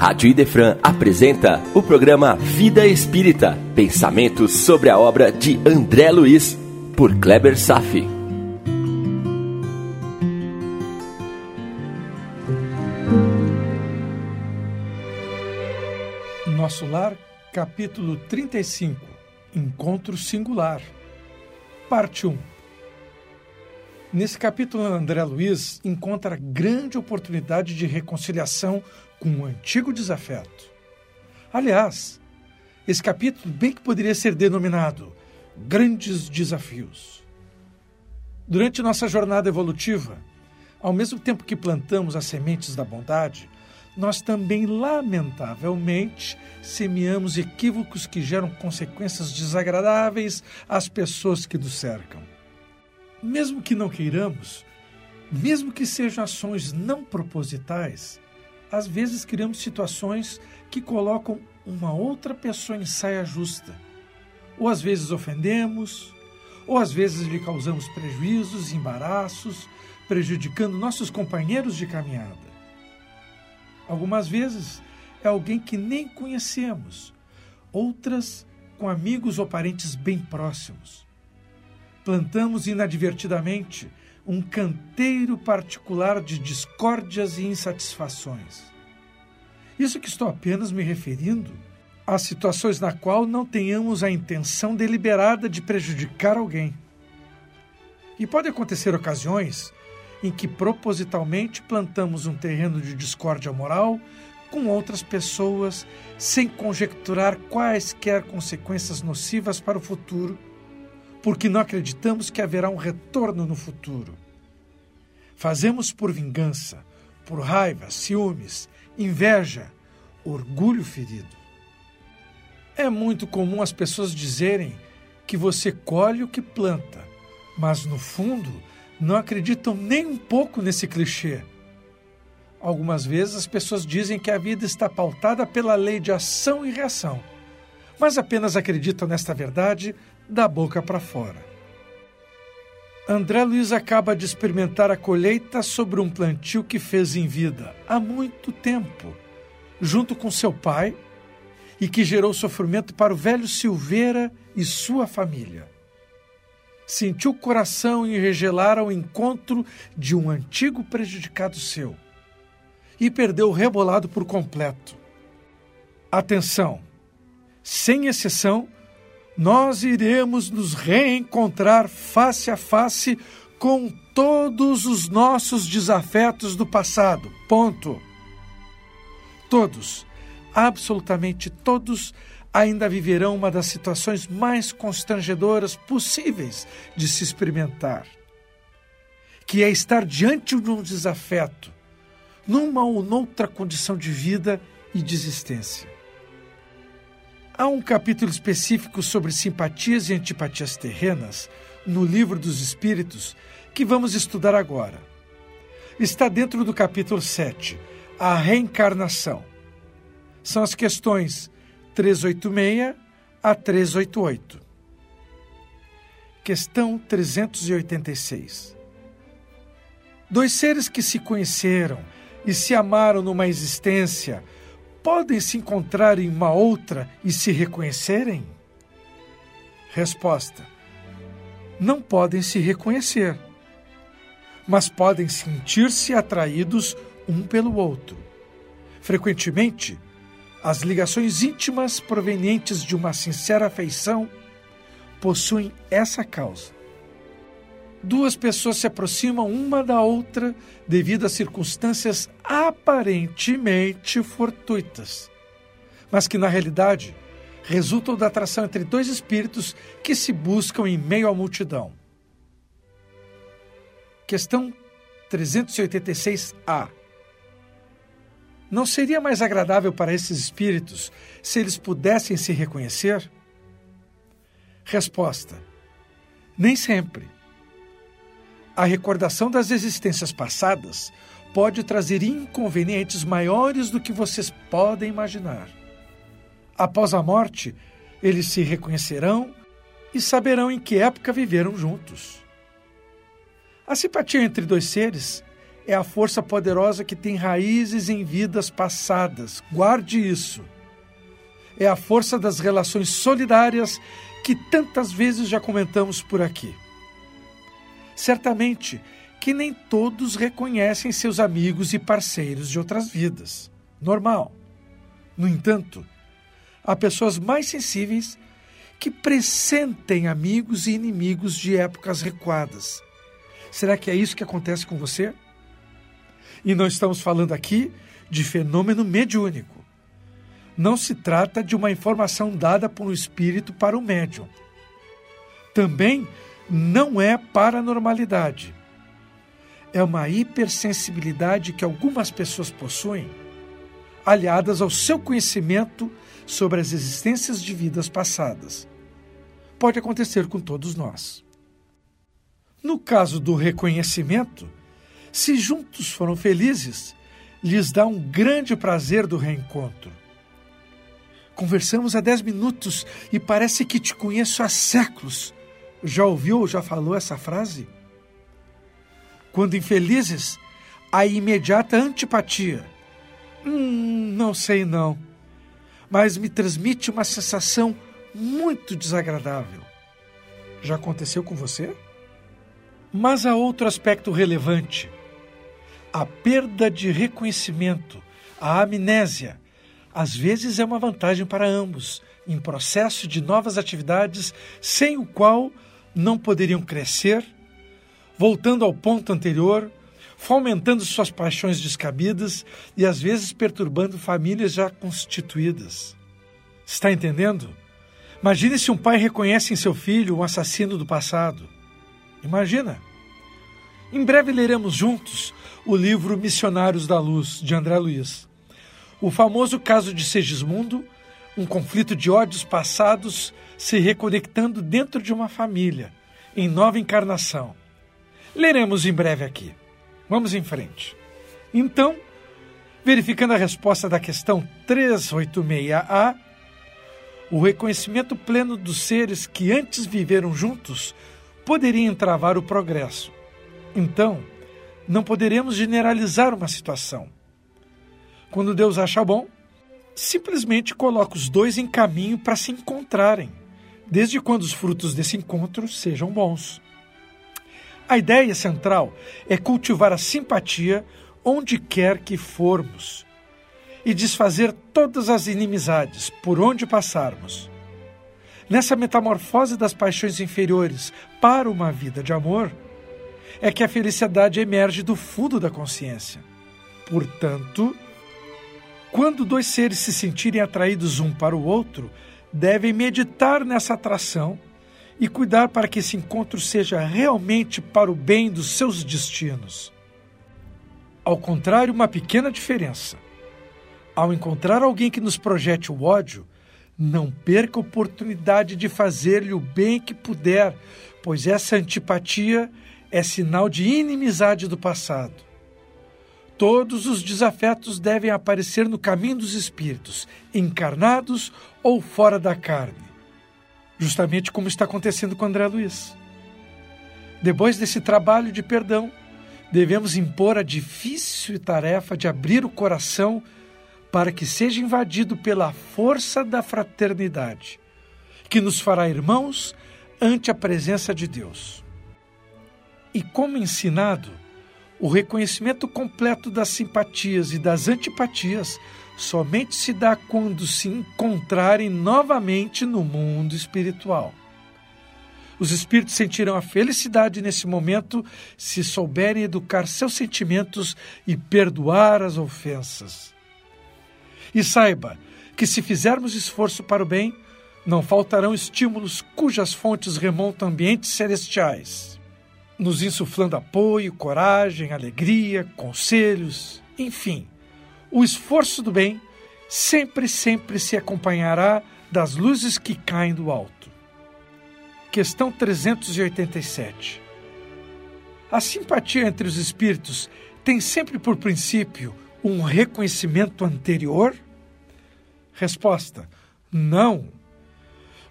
Rádio Idefran apresenta o programa Vida Espírita, pensamentos sobre a obra de André Luiz, por Kleber Safi. Nosso Lar, capítulo 35 Encontro Singular, parte 1 Nesse capítulo, André Luiz encontra grande oportunidade de reconciliação com um antigo desafeto. Aliás, esse capítulo bem que poderia ser denominado Grandes Desafios. Durante nossa jornada evolutiva, ao mesmo tempo que plantamos as sementes da bondade, nós também, lamentavelmente, semeamos equívocos que geram consequências desagradáveis às pessoas que nos cercam. Mesmo que não queiramos, mesmo que sejam ações não propositais, às vezes criamos situações que colocam uma outra pessoa em saia justa. Ou às vezes ofendemos, ou às vezes lhe causamos prejuízos, embaraços, prejudicando nossos companheiros de caminhada. Algumas vezes é alguém que nem conhecemos, outras com amigos ou parentes bem próximos plantamos inadvertidamente um canteiro particular de discórdias e insatisfações. Isso que estou apenas me referindo a situações na qual não tenhamos a intenção deliberada de prejudicar alguém. E pode acontecer ocasiões em que propositalmente plantamos um terreno de discórdia moral com outras pessoas sem conjecturar quaisquer consequências nocivas para o futuro porque não acreditamos que haverá um retorno no futuro. Fazemos por vingança, por raiva, ciúmes, inveja, orgulho ferido. É muito comum as pessoas dizerem que você colhe o que planta, mas no fundo não acreditam nem um pouco nesse clichê. Algumas vezes as pessoas dizem que a vida está pautada pela lei de ação e reação, mas apenas acreditam nesta verdade da boca para fora. André Luiz acaba de experimentar a colheita sobre um plantio que fez em vida há muito tempo, junto com seu pai, e que gerou sofrimento para o velho Silveira e sua família. Sentiu o coração enregelar ao encontro de um antigo prejudicado seu e perdeu o rebolado por completo. Atenção! Sem exceção, nós iremos nos reencontrar face a face com todos os nossos desafetos do passado. Ponto. Todos, absolutamente todos, ainda viverão uma das situações mais constrangedoras possíveis de se experimentar, que é estar diante de um desafeto, numa ou noutra condição de vida e de existência. Há um capítulo específico sobre simpatias e antipatias terrenas no Livro dos Espíritos que vamos estudar agora. Está dentro do capítulo 7, a reencarnação. São as questões 386 a 388. Questão 386. Dois seres que se conheceram e se amaram numa existência podem se encontrar em uma outra e se reconhecerem? Resposta: Não podem se reconhecer, mas podem sentir-se atraídos um pelo outro. Frequentemente, as ligações íntimas provenientes de uma sincera afeição possuem essa causa duas pessoas se aproximam uma da outra devido a circunstâncias aparentemente fortuitas, mas que na realidade resultam da atração entre dois espíritos que se buscam em meio à multidão. Questão 386A. Não seria mais agradável para esses espíritos se eles pudessem se reconhecer? Resposta: Nem sempre a recordação das existências passadas pode trazer inconvenientes maiores do que vocês podem imaginar. Após a morte, eles se reconhecerão e saberão em que época viveram juntos. A simpatia entre dois seres é a força poderosa que tem raízes em vidas passadas. Guarde isso. É a força das relações solidárias que tantas vezes já comentamos por aqui. Certamente que nem todos reconhecem seus amigos e parceiros de outras vidas. Normal. No entanto, há pessoas mais sensíveis que pressentem amigos e inimigos de épocas recuadas. Será que é isso que acontece com você? E não estamos falando aqui de fenômeno mediúnico. Não se trata de uma informação dada por um espírito para o médium. Também não é paranormalidade. É uma hipersensibilidade que algumas pessoas possuem, aliadas ao seu conhecimento sobre as existências de vidas passadas. Pode acontecer com todos nós. No caso do reconhecimento, se juntos foram felizes, lhes dá um grande prazer do reencontro. Conversamos há dez minutos e parece que te conheço há séculos. Já ouviu ou já falou essa frase? Quando infelizes, a imediata antipatia. Hum, não sei não, mas me transmite uma sensação muito desagradável. Já aconteceu com você? Mas há outro aspecto relevante a perda de reconhecimento, a amnésia, às vezes é uma vantagem para ambos, em processo de novas atividades sem o qual não poderiam crescer, voltando ao ponto anterior, fomentando suas paixões descabidas e às vezes perturbando famílias já constituídas. Está entendendo? Imagine se um pai reconhece em seu filho um assassino do passado. Imagina! Em breve leremos juntos o livro Missionários da Luz, de André Luiz. O famoso caso de Segismundo, um conflito de ódios passados se reconectando dentro de uma família, em nova encarnação. Leremos em breve aqui. Vamos em frente. Então, verificando a resposta da questão 386A, o reconhecimento pleno dos seres que antes viveram juntos poderia entravar o progresso então, não poderemos generalizar uma situação. Quando Deus acha bom, simplesmente coloca os dois em caminho para se encontrarem, desde quando os frutos desse encontro sejam bons. A ideia central é cultivar a simpatia onde quer que formos e desfazer todas as inimizades por onde passarmos. Nessa metamorfose das paixões inferiores para uma vida de amor, é que a felicidade emerge do fundo da consciência. Portanto, quando dois seres se sentirem atraídos um para o outro, devem meditar nessa atração e cuidar para que esse encontro seja realmente para o bem dos seus destinos. Ao contrário, uma pequena diferença. Ao encontrar alguém que nos projete o ódio, não perca a oportunidade de fazer-lhe o bem que puder, pois essa antipatia é sinal de inimizade do passado. Todos os desafetos devem aparecer no caminho dos espíritos, encarnados ou fora da carne. Justamente como está acontecendo com André Luiz. Depois desse trabalho de perdão, devemos impor a difícil tarefa de abrir o coração para que seja invadido pela força da fraternidade, que nos fará irmãos ante a presença de Deus. E como ensinado, o reconhecimento completo das simpatias e das antipatias somente se dá quando se encontrarem novamente no mundo espiritual. Os espíritos sentirão a felicidade nesse momento se souberem educar seus sentimentos e perdoar as ofensas. E saiba que, se fizermos esforço para o bem, não faltarão estímulos cujas fontes remontam a ambientes celestiais nos insuflando apoio, coragem, alegria, conselhos, enfim. O esforço do bem sempre, sempre se acompanhará das luzes que caem do alto. Questão 387. A simpatia entre os espíritos tem sempre por princípio um reconhecimento anterior? Resposta: não.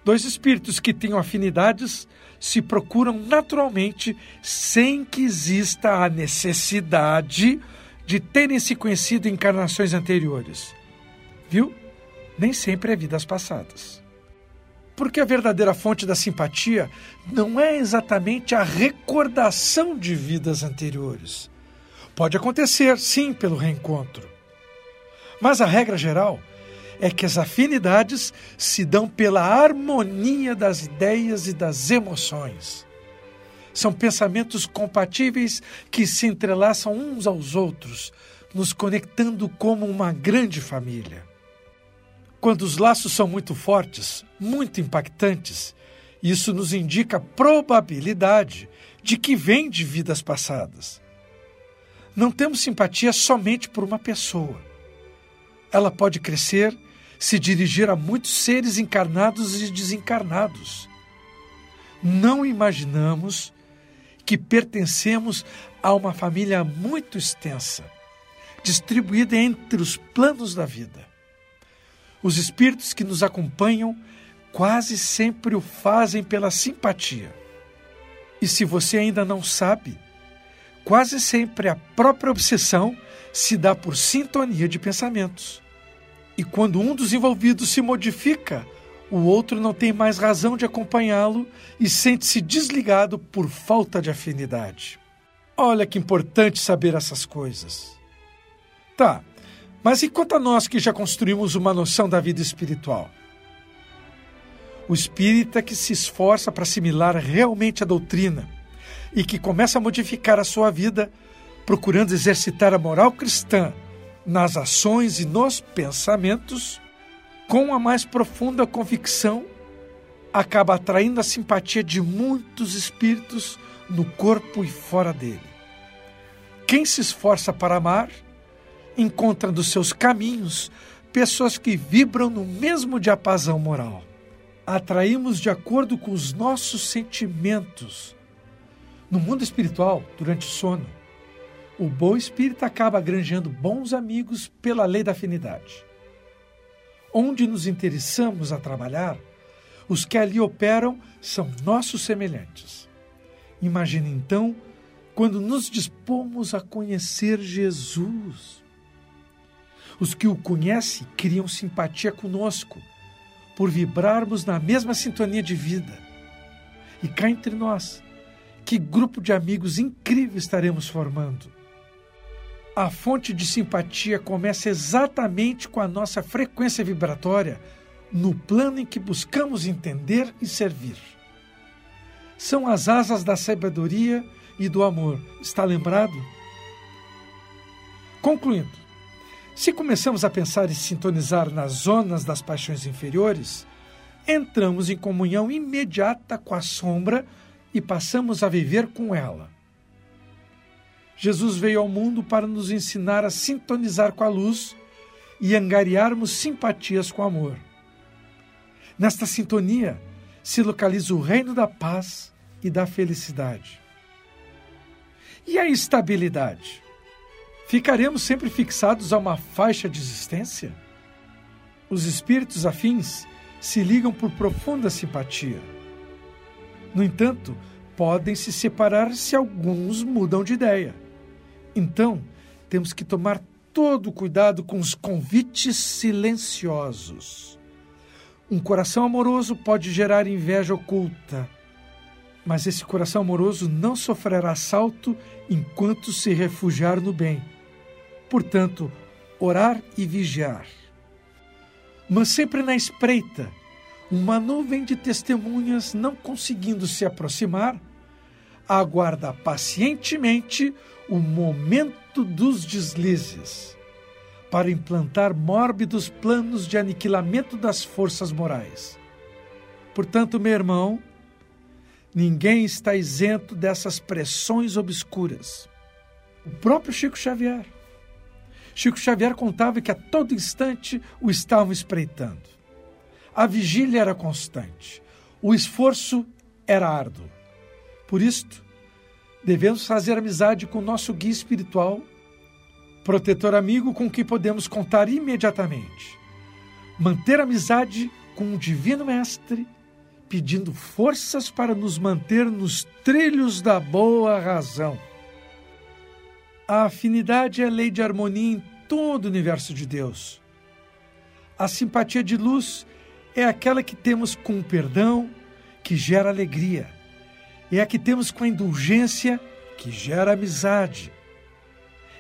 Dois espíritos que tenham afinidades se procuram naturalmente sem que exista a necessidade de terem se conhecido encarnações anteriores. Viu? Nem sempre é vidas passadas. Porque a verdadeira fonte da simpatia não é exatamente a recordação de vidas anteriores. Pode acontecer, sim, pelo reencontro. Mas a regra geral é que as afinidades se dão pela harmonia das ideias e das emoções. São pensamentos compatíveis que se entrelaçam uns aos outros, nos conectando como uma grande família. Quando os laços são muito fortes, muito impactantes, isso nos indica a probabilidade de que vem de vidas passadas. Não temos simpatia somente por uma pessoa. Ela pode crescer se dirigir a muitos seres encarnados e desencarnados. Não imaginamos que pertencemos a uma família muito extensa, distribuída entre os planos da vida. Os espíritos que nos acompanham quase sempre o fazem pela simpatia. E se você ainda não sabe, quase sempre a própria obsessão se dá por sintonia de pensamentos. E quando um dos envolvidos se modifica, o outro não tem mais razão de acompanhá-lo e sente-se desligado por falta de afinidade. Olha que importante saber essas coisas. Tá, mas e quanto a nós que já construímos uma noção da vida espiritual? O espírita que se esforça para assimilar realmente a doutrina e que começa a modificar a sua vida, procurando exercitar a moral cristã nas ações e nos pensamentos, com a mais profunda convicção, acaba atraindo a simpatia de muitos espíritos no corpo e fora dele. Quem se esforça para amar, encontra nos seus caminhos pessoas que vibram no mesmo diapasão moral. Atraímos de acordo com os nossos sentimentos. No mundo espiritual, durante o sono, o bom espírito acaba granjeando bons amigos pela lei da afinidade. Onde nos interessamos a trabalhar, os que ali operam são nossos semelhantes. Imagine então quando nos dispomos a conhecer Jesus. Os que o conhecem criam simpatia conosco, por vibrarmos na mesma sintonia de vida. E cá entre nós, que grupo de amigos incrível estaremos formando! A fonte de simpatia começa exatamente com a nossa frequência vibratória no plano em que buscamos entender e servir. São as asas da sabedoria e do amor. Está lembrado? Concluindo, se começamos a pensar e sintonizar nas zonas das paixões inferiores, entramos em comunhão imediata com a sombra e passamos a viver com ela. Jesus veio ao mundo para nos ensinar a sintonizar com a luz e angariarmos simpatias com o amor. Nesta sintonia se localiza o reino da paz e da felicidade. E a estabilidade? Ficaremos sempre fixados a uma faixa de existência? Os espíritos afins se ligam por profunda simpatia. No entanto, podem se separar se alguns mudam de ideia. Então, temos que tomar todo cuidado com os convites silenciosos. Um coração amoroso pode gerar inveja oculta, mas esse coração amoroso não sofrerá assalto enquanto se refugiar no bem. Portanto, orar e vigiar. Mas sempre na espreita, uma nuvem de testemunhas não conseguindo se aproximar, aguarda pacientemente o momento dos deslizes para implantar mórbidos planos de aniquilamento das forças morais. Portanto, meu irmão, ninguém está isento dessas pressões obscuras. O próprio Chico Xavier. Chico Xavier contava que a todo instante o estavam espreitando. A vigília era constante, o esforço era árduo. Por isto, devemos fazer amizade com nosso guia espiritual, protetor amigo com quem podemos contar imediatamente. Manter amizade com o Divino Mestre pedindo forças para nos manter nos trilhos da boa razão. A afinidade é lei de harmonia em todo o universo de Deus. A simpatia de luz é aquela que temos com o perdão, que gera alegria. É a que temos com a indulgência, que gera amizade.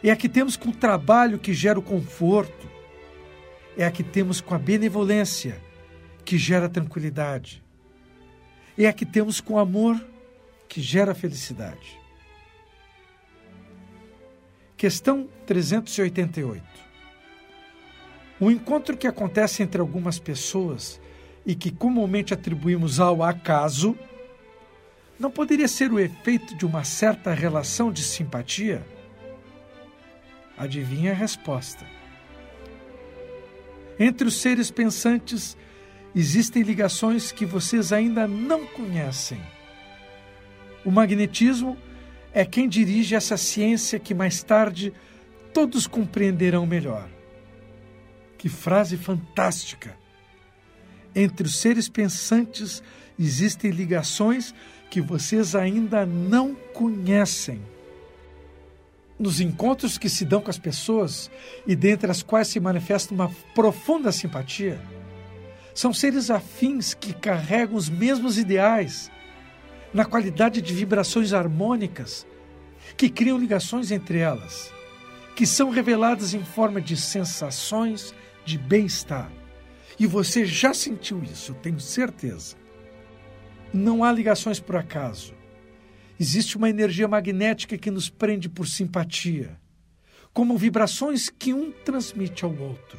É a que temos com o trabalho, que gera o conforto. É a que temos com a benevolência, que gera tranquilidade. É a que temos com o amor, que gera felicidade. Questão 388. O encontro que acontece entre algumas pessoas e que comumente atribuímos ao acaso não poderia ser o efeito de uma certa relação de simpatia? Adivinha a resposta. Entre os seres pensantes existem ligações que vocês ainda não conhecem. O magnetismo é quem dirige essa ciência que mais tarde todos compreenderão melhor. Que frase fantástica! Entre os seres pensantes existem ligações que vocês ainda não conhecem. Nos encontros que se dão com as pessoas e dentre as quais se manifesta uma profunda simpatia, são seres afins que carregam os mesmos ideais na qualidade de vibrações harmônicas que criam ligações entre elas, que são reveladas em forma de sensações de bem-estar. E você já sentiu isso, tenho certeza. Não há ligações por acaso. Existe uma energia magnética que nos prende por simpatia, como vibrações que um transmite ao outro.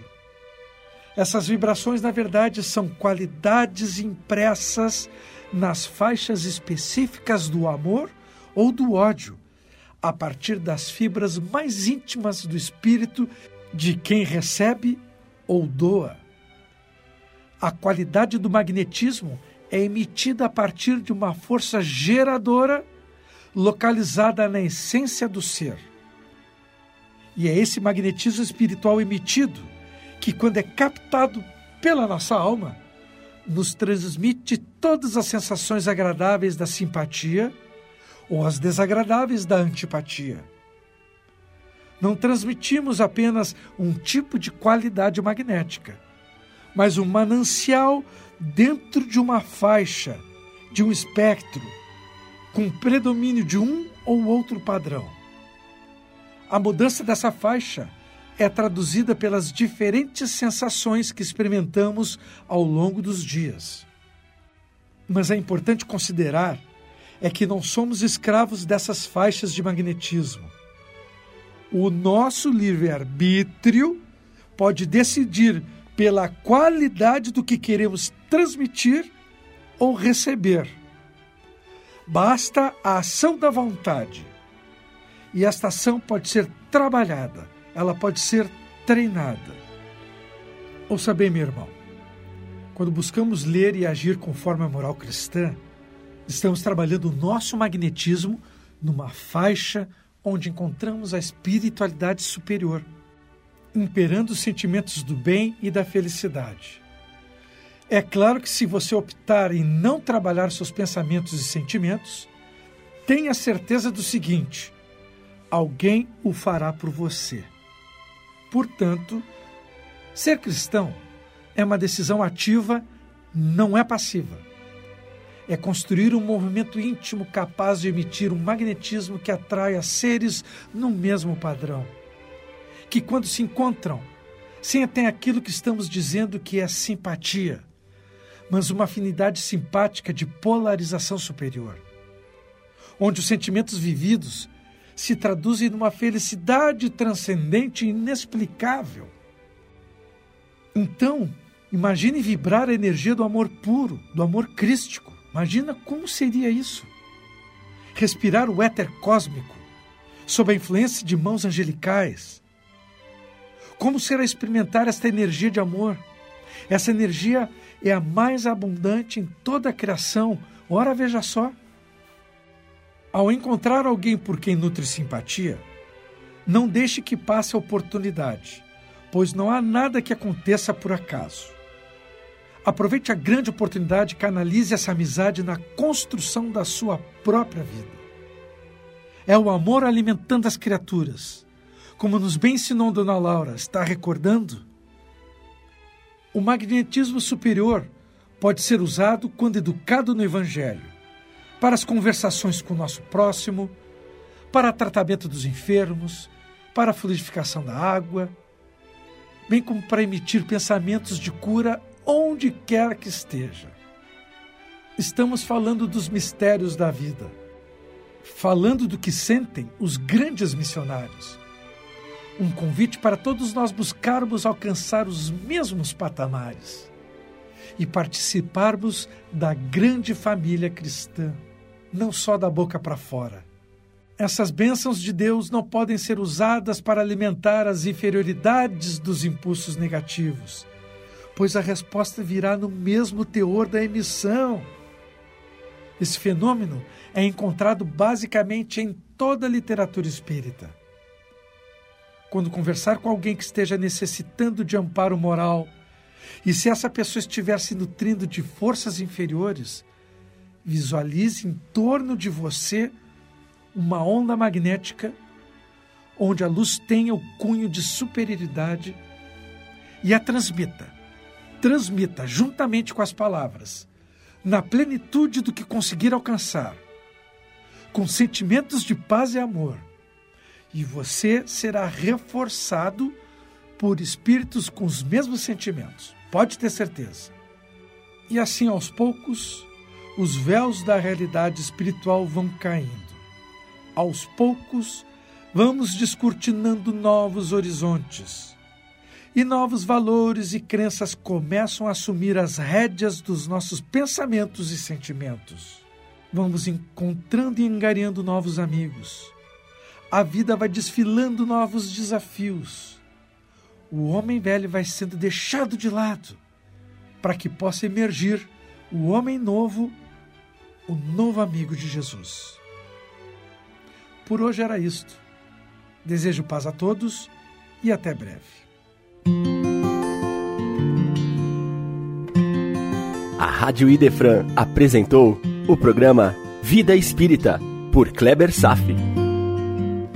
Essas vibrações, na verdade, são qualidades impressas nas faixas específicas do amor ou do ódio, a partir das fibras mais íntimas do espírito de quem recebe ou doa. A qualidade do magnetismo é emitida a partir de uma força geradora localizada na essência do ser. E é esse magnetismo espiritual emitido que, quando é captado pela nossa alma, nos transmite todas as sensações agradáveis da simpatia ou as desagradáveis da antipatia. Não transmitimos apenas um tipo de qualidade magnética, mas um manancial dentro de uma faixa, de um espectro, com predomínio de um ou outro padrão. A mudança dessa faixa é traduzida pelas diferentes sensações que experimentamos ao longo dos dias. Mas é importante considerar é que não somos escravos dessas faixas de magnetismo. O nosso livre-arbítrio pode decidir pela qualidade do que queremos transmitir ou receber. Basta a ação da vontade. E esta ação pode ser trabalhada, ela pode ser treinada. Ouça bem, meu irmão. Quando buscamos ler e agir conforme a moral cristã, Estamos trabalhando o nosso magnetismo numa faixa onde encontramos a espiritualidade superior, imperando os sentimentos do bem e da felicidade. É claro que se você optar em não trabalhar seus pensamentos e sentimentos, tenha certeza do seguinte: alguém o fará por você. Portanto, ser cristão é uma decisão ativa, não é passiva é construir um movimento íntimo capaz de emitir um magnetismo que atraia seres no mesmo padrão. Que quando se encontram, sentem aquilo que estamos dizendo que é simpatia, mas uma afinidade simpática de polarização superior. Onde os sentimentos vividos se traduzem numa felicidade transcendente e inexplicável. Então, imagine vibrar a energia do amor puro, do amor crístico Imagina como seria isso. Respirar o éter cósmico sob a influência de mãos angelicais. Como será experimentar esta energia de amor? Essa energia é a mais abundante em toda a criação. Ora, veja só. Ao encontrar alguém por quem nutre simpatia, não deixe que passe a oportunidade, pois não há nada que aconteça por acaso. Aproveite a grande oportunidade e canalize essa amizade na construção da sua própria vida. É o amor alimentando as criaturas. Como nos bem ensinou Dona Laura, está recordando? O magnetismo superior pode ser usado quando educado no Evangelho, para as conversações com o nosso próximo, para tratamento dos enfermos, para a fluidificação da água, bem como para emitir pensamentos de cura onde quer que esteja. Estamos falando dos mistérios da vida, falando do que sentem os grandes missionários. Um convite para todos nós buscarmos alcançar os mesmos patamares e participarmos da grande família cristã, não só da boca para fora. Essas bênçãos de Deus não podem ser usadas para alimentar as inferioridades dos impulsos negativos, pois a resposta virá no mesmo teor da emissão. Esse fenômeno é encontrado basicamente em toda a literatura espírita. Quando conversar com alguém que esteja necessitando de amparo moral, e se essa pessoa estiver se nutrindo de forças inferiores, visualize em torno de você uma onda magnética onde a luz tenha o cunho de superioridade e a transmita. Transmita juntamente com as palavras, na plenitude do que conseguir alcançar, com sentimentos de paz e amor, e você será reforçado por espíritos com os mesmos sentimentos, pode ter certeza. E assim, aos poucos, os véus da realidade espiritual vão caindo. Aos poucos, vamos descortinando novos horizontes e novos valores e crenças começam a assumir as rédeas dos nossos pensamentos e sentimentos. Vamos encontrando e engariando novos amigos. A vida vai desfilando novos desafios. O homem velho vai sendo deixado de lado para que possa emergir o homem novo, o novo amigo de Jesus. Por hoje era isto. Desejo paz a todos e até breve. A Rádio Idefran apresentou o programa Vida Espírita, por Kleber Safi.